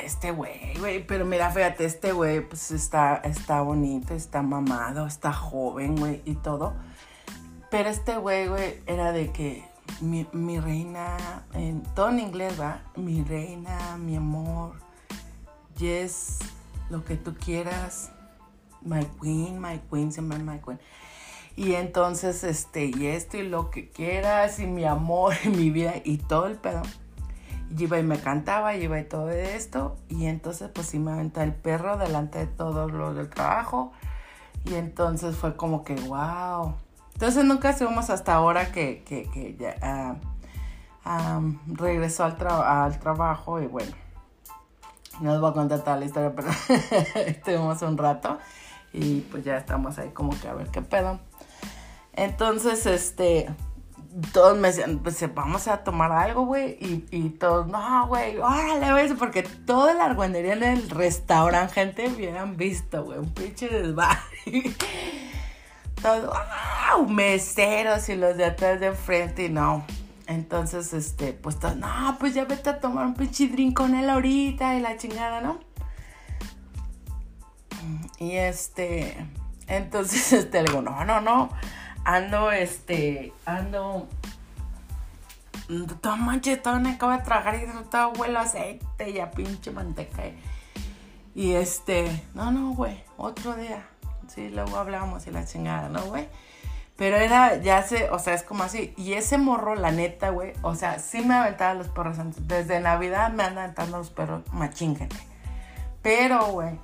este güey, güey, pero mira, fíjate, este güey, pues está, está bonito, está mamado, está joven, güey, y todo. Pero este güey, güey, era de que mi, reina, en, todo en inglés, va, mi reina, mi amor, yes, lo que tú quieras, my queen, my queen, siempre my queen. Y entonces, este, y esto y lo que quieras, y mi amor, y mi vida, y todo el pedo. Y iba y me cantaba, y iba y todo esto. Y entonces, pues sí me aventaba el perro delante de todos los del trabajo. Y entonces fue como que, wow. Entonces nunca estuvimos hasta ahora que, que, ya ah, ah, regresó al, al trabajo. Y bueno, no les voy a contar toda la historia, pero estuvimos un rato. Y pues ya estamos ahí como que a ver qué pedo. Entonces, este, todos me decían, pues vamos a tomar algo, güey. Y, y todos, no, güey, órale, güey. Porque toda la argüendería en el restaurante, gente, hubieran visto, güey, un pinche desbarre. Todos, wow, meseros y los de atrás de enfrente, y no. Entonces, este, pues todos, no, pues ya vete a tomar un pinche drink con él ahorita y la chingada, ¿no? Y este, entonces, este, le no, no, no ando, este, ando, todo manches, todo me acabo de tragar y todo huele aceite y a pinche manteca. Y este, no, no, güey, otro día. Sí, luego hablamos y la chingada, ¿no, güey? Pero era, ya sé, o sea, es como así. Y ese morro, la neta, güey, o sea, sí me aventaba los perros antes. Desde Navidad me andan aventando los perros machín, Pero, güey,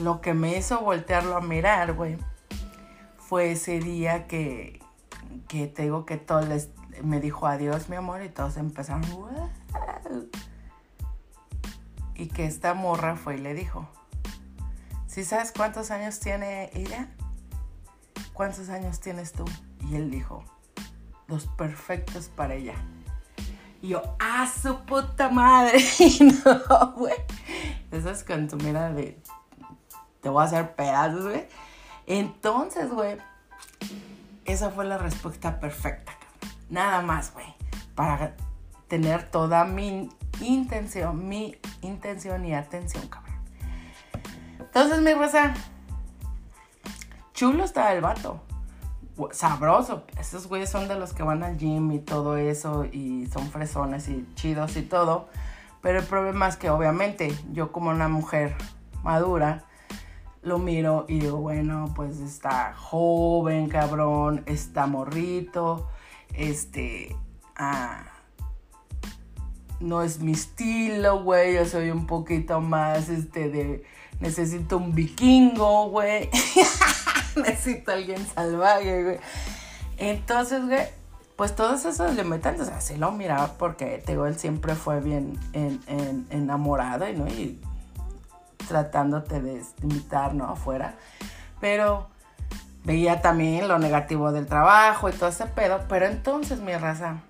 lo que me hizo voltearlo a mirar, güey, fue ese día que, que te digo que todo les, me dijo adiós, mi amor, y todos empezaron. Y que esta morra fue y le dijo: ¿Sí sabes cuántos años tiene ella? ¿Cuántos años tienes tú? Y él dijo: Los perfectos para ella. Y yo, ¡ah, su puta madre! no, güey. Eso es con tu mirada de. Te voy a hacer pedazos, güey. Entonces, güey, esa fue la respuesta perfecta, Nada más, güey. Para tener toda mi intención, mi intención y atención, cabrón. Entonces, mi raza, chulo está el vato. Sabroso. Esos güeyes son de los que van al gym y todo eso y son fresones y chidos y todo. Pero el problema es que obviamente yo como una mujer madura, lo miro y digo, bueno, pues está joven, cabrón, está morrito, este, ah, no es mi estilo, güey, yo soy un poquito más, este, de, necesito un vikingo, güey, necesito alguien salvaje, güey. Entonces, güey, pues todos esos meten, o sea, sí lo miraba porque, te digo, él siempre fue bien enamorado, ¿no? Y tratándote de invitar, ¿no? Afuera. Pero veía también lo negativo del trabajo y todo ese pedo. Pero entonces, mi raza,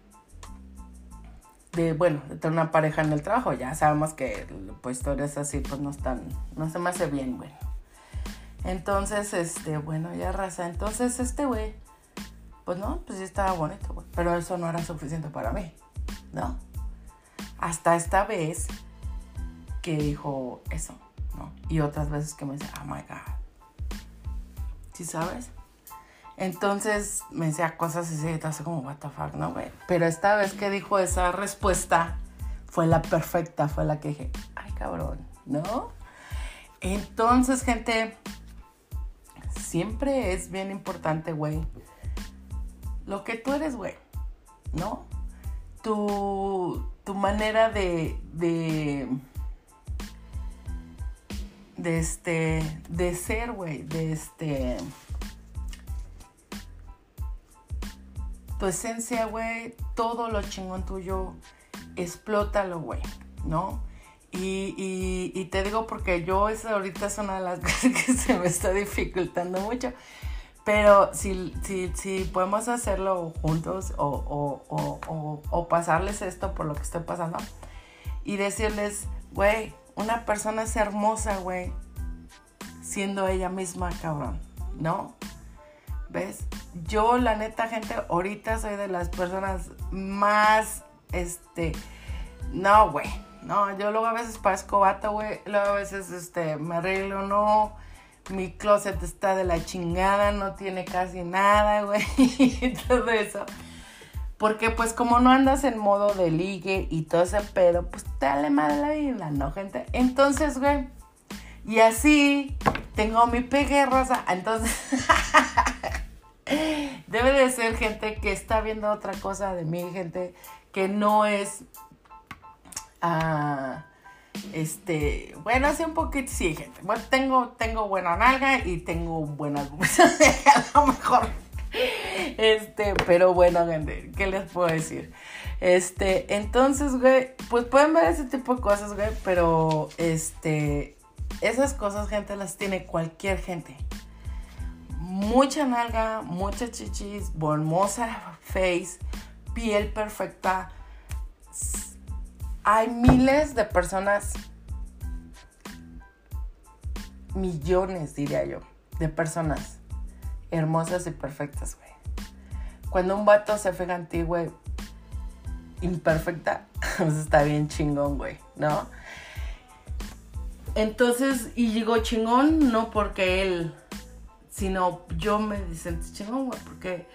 de, bueno, de tener una pareja en el trabajo, ya sabemos que pues historias así pues no están, no se me hace bien, güey. Entonces, este, bueno, ya raza. Entonces, este güey, pues no, pues sí estaba bonito, güey. Pero eso no era suficiente para mí, ¿no? Hasta esta vez que dijo eso. Y otras veces que me dice, oh my God. ¿Sí sabes? Entonces me decía cosas así, así como, what the fuck, ¿no, güey? Pero esta vez que dijo esa respuesta, fue la perfecta, fue la que dije, ay, cabrón, ¿no? Entonces, gente, siempre es bien importante, güey, lo que tú eres, güey, ¿no? Tu, tu manera de, de de este, de ser, güey, de este, tu esencia, güey, todo lo chingón tuyo, explótalo, güey, ¿no? Y, y, te digo porque yo esa ahorita es una de las cosas que se me está dificultando mucho. Pero si, si, si podemos hacerlo juntos o, o, o, o pasarles esto por lo que estoy pasando y decirles, güey, una persona es hermosa, güey, siendo ella misma, cabrón, ¿no? ¿Ves? Yo, la neta, gente, ahorita soy de las personas más, este, no, güey, No, yo luego a veces parezco vato, güey. Luego a veces, este, me arreglo, no. Mi closet está de la chingada, no tiene casi nada, güey. y todo eso. Porque pues como no andas en modo de ligue y todo ese pedo, pues te vale madre la vida, ¿no, gente? Entonces, güey, y así tengo mi pegue rosa. Entonces, debe de ser gente que está viendo otra cosa de mí, gente que no es... ah, este, bueno, así un poquito, sí, gente. Bueno, tengo, tengo buena nalga y tengo buenas a lo mejor. Este, pero bueno, gente, ¿qué les puedo decir? Este, entonces, güey, pues pueden ver ese tipo de cosas, güey, pero este, esas cosas, gente, las tiene cualquier gente. Mucha nalga, mucha chichis, hermosa face, piel perfecta. Hay miles de personas, millones, diría yo, de personas hermosas y perfectas, güey. Cuando un vato se fija en ti, güey, imperfecta, pues está bien chingón, güey, ¿no? Entonces, y digo chingón no porque él, sino yo me sentí chingón, güey, porque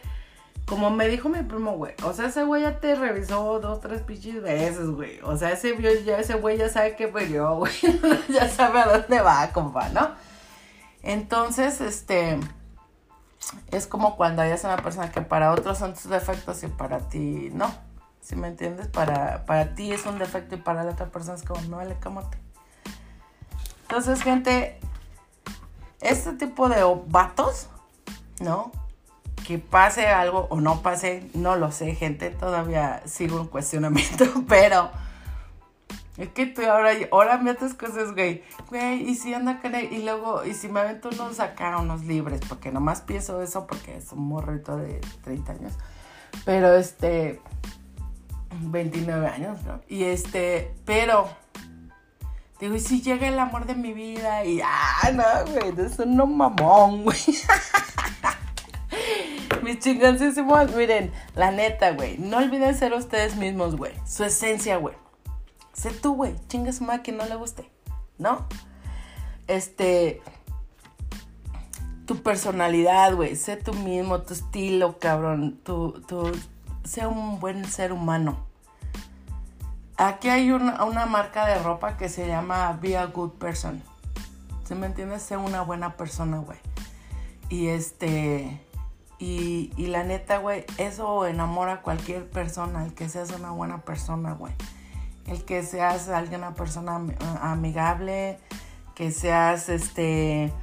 como me dijo mi primo, güey, o sea, ese güey ya te revisó dos, tres pinches veces, güey. O sea, ese, ya, ese güey ya sabe qué yo, güey. ya sabe a dónde va, compa, ¿no? Entonces, este es como cuando hayas una persona que para otros son tus defectos y para ti no. ¿Sí me entiendes? Para, para ti es un defecto y para la otra persona es como, no vale camote. Entonces, gente, este tipo de vatos, ¿no? Que pase algo o no pase, no lo sé, gente. Todavía sigo en cuestionamiento, pero es que tú ahora, ahora metes cosas, güey. Güey, y si anda con él, y luego, y si me avento unos acá, unos libres, porque nomás pienso eso porque es un morrito de 30 años. Pero este, 29 años, ¿no? Y este, pero, digo, y si llega el amor de mi vida, y ah, no, güey, es un mamón, güey. Mis chingoncísimos, miren, la neta, güey, no olviden ser ustedes mismos, güey. Su esencia, güey Sé tú, güey. Chinga su madre que no le guste. ¿No? Este. Tu personalidad, güey. Sé tú mismo, tu estilo, cabrón. Tu, sé un buen ser humano. Aquí hay una, una marca de ropa que se llama Be a Good Person. ¿Sí me entiendes? Sé una buena persona, güey. Y este. Y, y la neta, güey, eso enamora a cualquier persona, el que seas una buena persona, güey el que seas alguien, una persona amigable, que seas este,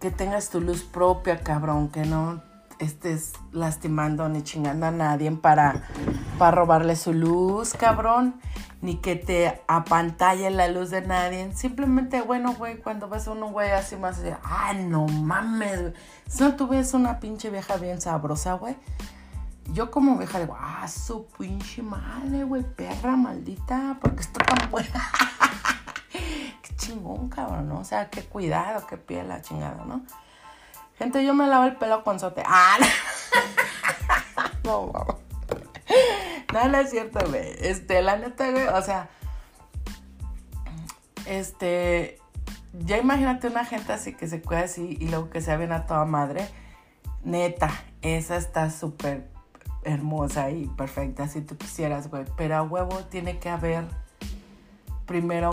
que tengas tu luz propia, cabrón, que no estés lastimando ni chingando a nadie para, para robarle su luz, cabrón, ni que te apantalle la luz de nadie. Simplemente, bueno, güey, cuando ves a un güey así más, ah, no mames, Si no tú ves una pinche vieja bien sabrosa, güey, yo como vieja digo, ah, su pinche madre, güey, perra maldita, porque está tan buena. qué chingón, cabrón, ¿no? O sea, qué cuidado, qué piel la chingada, ¿no? Gente, yo me lavo el pelo con sote. Ah, no, no, no, no es cierto, güey. Este, la neta, güey, o sea, este, ya imagínate una gente así que se cuida así y luego que se bien a toda madre. Neta, esa está súper hermosa y perfecta si tú quisieras, güey. Pero a huevo tiene que haber primero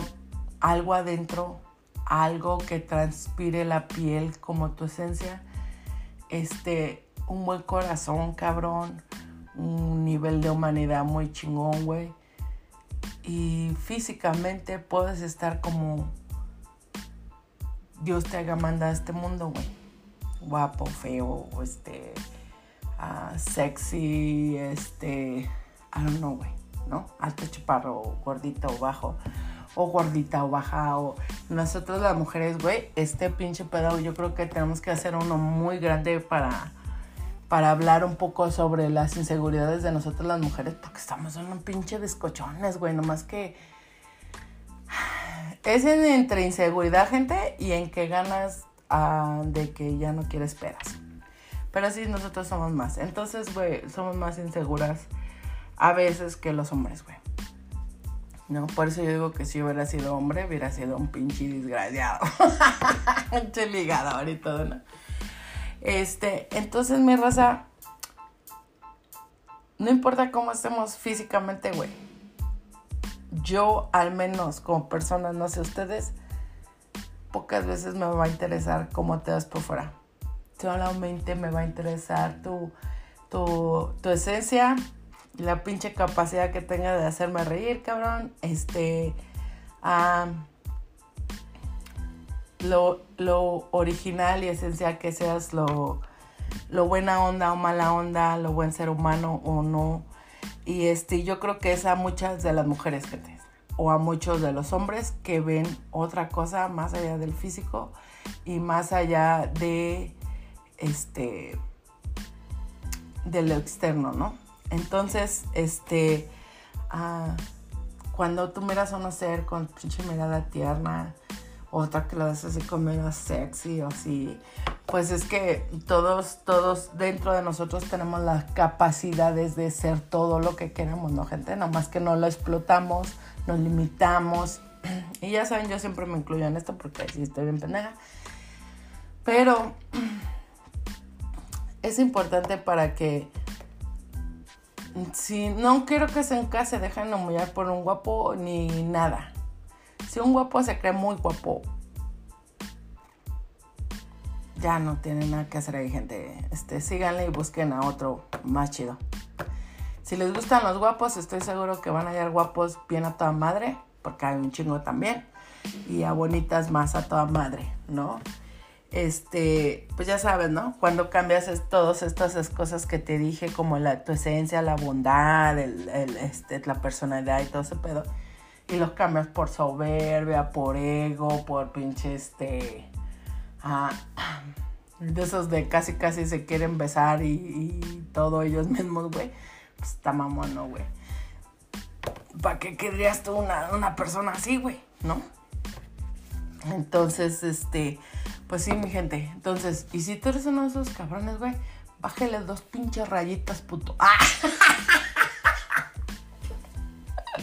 algo adentro, algo que transpire la piel como tu esencia. Este, un buen corazón, cabrón. Un nivel de humanidad muy chingón, güey. Y físicamente puedes estar como Dios te haya mandado a este mundo, güey. Guapo, feo, este sexy, este, I don't know, güey, ¿no? Alto, chaparro, gordito o bajo, o gordita o baja, o nosotros las mujeres, güey, este pinche pedo, yo creo que tenemos que hacer uno muy grande para, para hablar un poco sobre las inseguridades de nosotros las mujeres, porque estamos en un pinche descochones, güey, nomás que es entre inseguridad, gente, y en que ganas ah, de que ya no quieres peras. Pero sí, nosotros somos más. Entonces, güey, somos más inseguras a veces que los hombres, güey. No, por eso yo digo que si hubiera sido hombre, hubiera sido un pinche desgraciado. un ligador y todo, ¿no? Este, entonces mi raza, no importa cómo estemos físicamente, güey. Yo, al menos como persona, no sé ustedes, pocas veces me va a interesar cómo te das por fuera. Solamente me va a interesar tu, tu, tu esencia, la pinche capacidad que tenga de hacerme reír, cabrón. Este. lo, lo, original y esencial que seas, lo, lo buena onda o mala onda, lo buen ser humano o no. Y este, yo creo que es a muchas de las mujeres, gente, o a muchos de los hombres que ven otra cosa más allá del físico y más allá de este de lo externo, ¿no? Entonces, este, ah, cuando tú miras a un ser con pinche mirada tierna, otra que lo ves así con medio sexy o así, pues es que todos, todos dentro de nosotros tenemos las capacidades de ser todo lo que queremos, ¿no, gente? Nada más que no lo explotamos, nos limitamos. Y ya saben, yo siempre me incluyo en esto porque sí estoy bien pendeja. Pero es importante para que si no quiero que se encase, dejen humillar por un guapo ni nada. Si un guapo se cree muy guapo, ya no tiene nada que hacer ahí, gente. Este, síganle y busquen a otro más chido. Si les gustan los guapos, estoy seguro que van a hallar guapos bien a toda madre, porque hay un chingo también. Y a bonitas más a toda madre, ¿no? Este, pues ya sabes, ¿no? Cuando cambias todas estas cosas que te dije, como la, tu esencia, la bondad, el, este, la personalidad y todo ese pedo, y los cambias por soberbia, por ego, por pinche, este, ah, de esos de casi casi se quieren besar y, y todo ellos mismos, güey, pues está mamón, ¿no, güey? ¿Para qué querrías tú una, una persona así, güey? ¿No? Entonces, este, pues sí, mi gente. Entonces, y si tú eres uno de esos cabrones, güey, bájale dos pinches rayitas, puto. ¡Ah!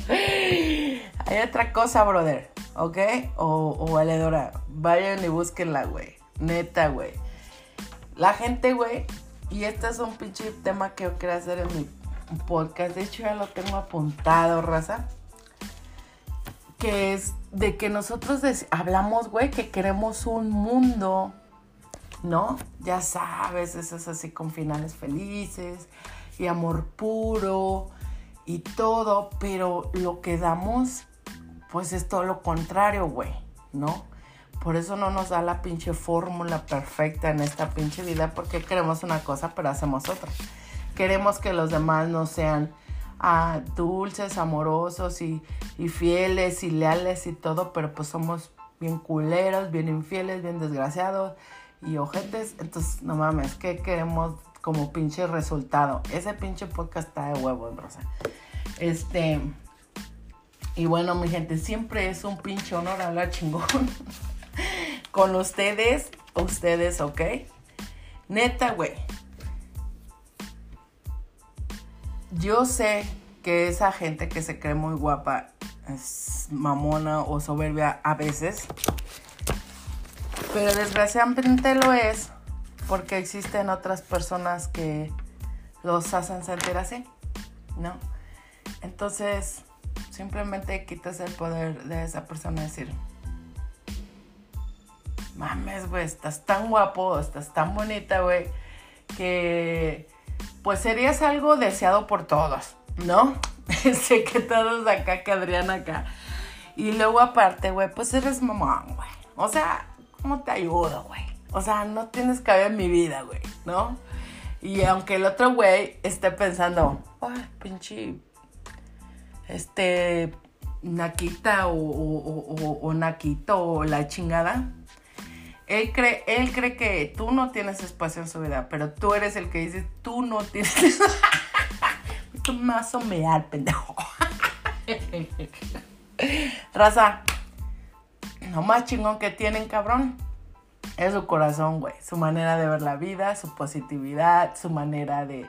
Hay otra cosa, brother, ¿ok? O, o valedora. Vayan y búsquenla, güey. Neta, güey. La gente, güey, y este es un pinche tema que yo quiero hacer en mi podcast. De hecho, ya lo tengo apuntado, raza que es de que nosotros hablamos, güey, que queremos un mundo, ¿no? Ya sabes, eso es así con finales felices y amor puro y todo, pero lo que damos, pues es todo lo contrario, güey, ¿no? Por eso no nos da la pinche fórmula perfecta en esta pinche vida, porque queremos una cosa, pero hacemos otra. Queremos que los demás no sean a dulces, amorosos y, fieles y leales y todo, pero pues somos bien culeros, bien infieles, bien desgraciados y ojetes. Entonces, no mames, ¿qué queremos como pinche resultado? Ese pinche podcast está de huevo, Rosa. Este. Y bueno, mi gente, siempre es un pinche honor hablar chingón con ustedes, ustedes, ¿ok? Neta, güey. Yo sé que esa gente que se cree muy guapa es mamona o soberbia a veces, pero desgraciadamente lo es porque existen otras personas que los hacen sentir así, ¿no? Entonces, simplemente quitas el poder de esa persona y decir, mames, güey, estás tan guapo, estás tan bonita, güey, que pues serías algo deseado por todos, ¿no? sé que todos acá, que Adrián acá. Y luego aparte, güey, pues eres mamón, güey. O sea, ¿cómo te ayudo, güey? O sea, no tienes cabida en mi vida, güey, ¿no? Y aunque el otro güey esté pensando, ay, pinche, este, naquita o, o, o naquito o la chingada, él cree, él cree que tú no tienes espacio en su vida, pero tú eres el que dice, tú no tienes... tú me vas a somear, pendejo. Raza, lo más chingón que tienen, cabrón, es su corazón, güey. Su manera de ver la vida, su positividad, su manera de,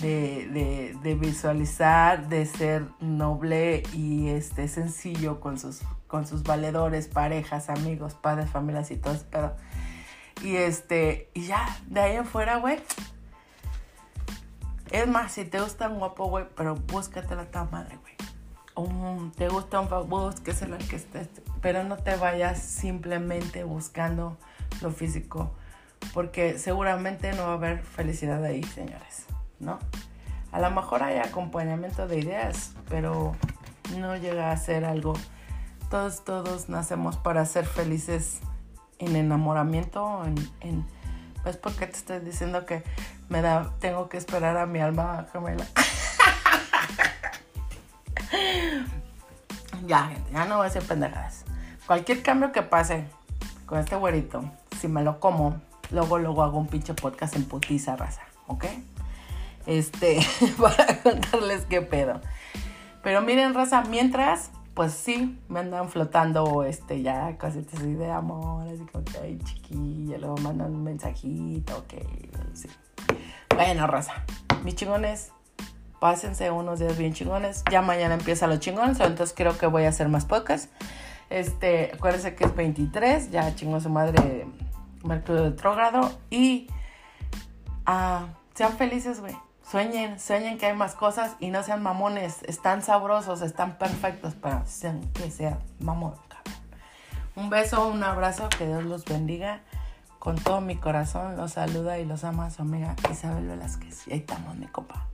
de, de, visualizar, de ser noble y este sencillo con sus, con sus valedores, parejas, amigos, padres, familias y todo eso, pero y este, y ya, de ahí en fuera, güey. Es más, si te gusta un guapo, güey, pero búscate la ta madre, güey. Te gusta un búsqueselo el que estés, pero no te vayas simplemente buscando lo físico, porque seguramente no va a haber felicidad ahí, señores, ¿no? A lo mejor hay acompañamiento de ideas, pero no llega a ser algo. Todos, todos nacemos para ser felices en enamoramiento, en, en pues porque te estoy diciendo que me da, tengo que esperar a mi alma gemela. ya, gente, ya no voy a decir pendejadas. Cualquier cambio que pase con este güerito, si me lo como, luego luego hago un pinche podcast en putiza raza, ¿ok? Este, para contarles qué pedo. Pero miren, raza, mientras pues sí, me andan flotando este, ya cositas así de amor, así como que, ay, chiquilla, luego mandan un mensajito, ok, sí. Bueno, raza, mis chingones, pásense unos días bien chingones. Ya mañana empieza los chingones, entonces creo que voy a hacer más podcasts. Este, acuérdense que es 23, ya chingó su madre Mercurio retrógrado. Y ah, sean felices, güey. Sueñen, sueñen que hay más cosas y no sean mamones. Están sabrosos, están perfectos para que sean mamón, Un beso, un abrazo, que Dios los bendiga. Con todo mi corazón los saluda y los ama su amiga Isabel Velázquez. Y ahí estamos, mi copa.